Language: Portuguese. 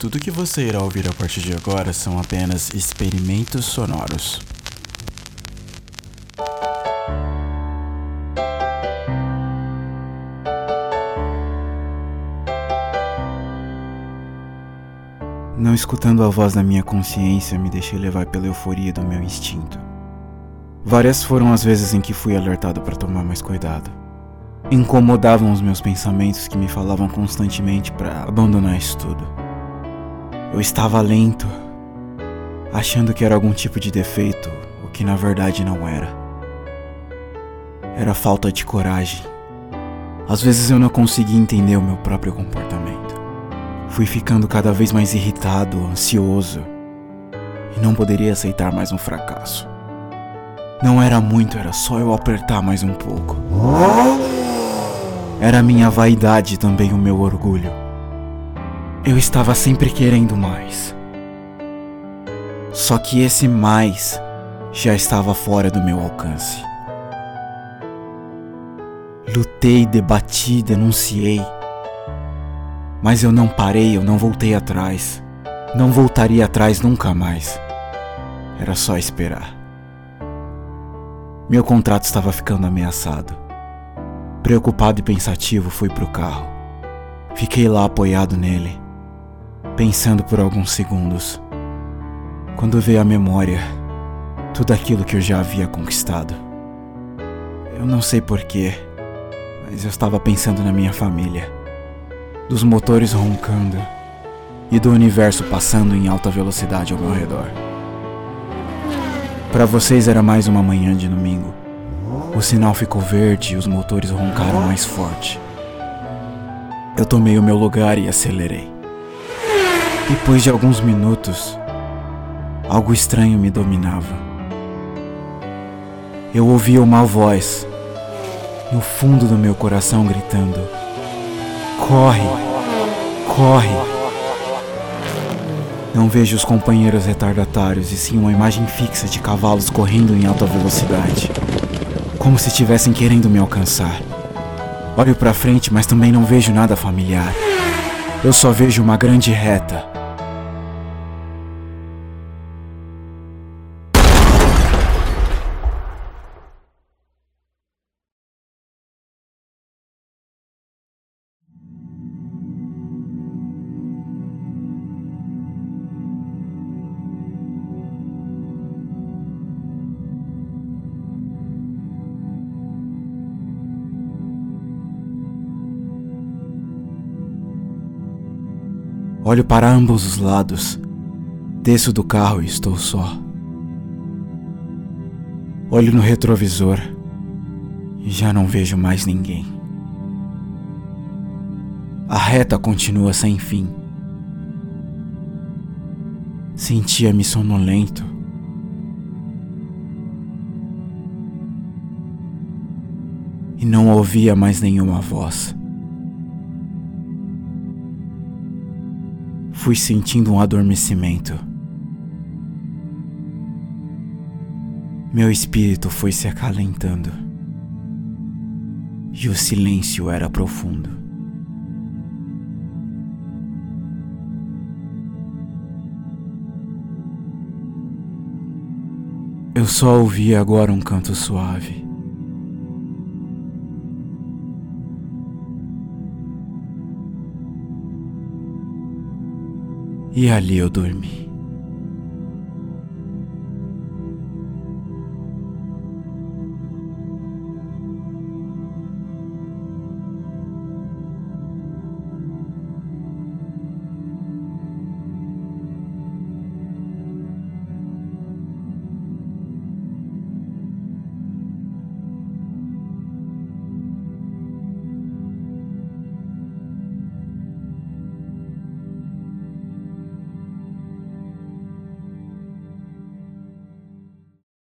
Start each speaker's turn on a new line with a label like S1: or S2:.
S1: Tudo que você irá ouvir a partir de agora são apenas experimentos sonoros. Não escutando a voz da minha consciência, me deixei levar pela euforia do meu instinto. Várias foram as vezes em que fui alertado para tomar mais cuidado. Incomodavam os meus pensamentos que me falavam constantemente para abandonar isso tudo. Eu estava lento, achando que era algum tipo de defeito, o que na verdade não era. Era falta de coragem. Às vezes eu não conseguia entender o meu próprio comportamento. Fui ficando cada vez mais irritado, ansioso, e não poderia aceitar mais um fracasso. Não era muito, era só eu apertar mais um pouco. Era minha vaidade também o meu orgulho. Eu estava sempre querendo mais. Só que esse mais já estava fora do meu alcance. Lutei, debati, denunciei. Mas eu não parei, eu não voltei atrás. Não voltaria atrás nunca mais. Era só esperar. Meu contrato estava ficando ameaçado. Preocupado e pensativo, fui pro carro. Fiquei lá apoiado nele, pensando por alguns segundos. Quando veio à memória tudo aquilo que eu já havia conquistado. Eu não sei porquê, mas eu estava pensando na minha família dos motores roncando e do universo passando em alta velocidade ao meu redor. Para vocês era mais uma manhã de domingo. O sinal ficou verde e os motores roncaram mais forte. Eu tomei o meu lugar e acelerei. Depois de alguns minutos, algo estranho me dominava. Eu ouvia uma voz no fundo do meu coração gritando: Corre! Corre! Não vejo os companheiros retardatários e sim uma imagem fixa de cavalos correndo em alta velocidade, como se estivessem querendo me alcançar. Olho para frente, mas também não vejo nada familiar. Eu só vejo uma grande reta Olho para ambos os lados. Desço do carro e estou só. Olho no retrovisor e já não vejo mais ninguém. A reta continua sem fim. Sentia-me sonolento. E não ouvia mais nenhuma voz. Fui sentindo um adormecimento. Meu espírito foi se acalentando. E o silêncio era profundo. Eu só ouvia agora um canto suave. E ali eu dormi.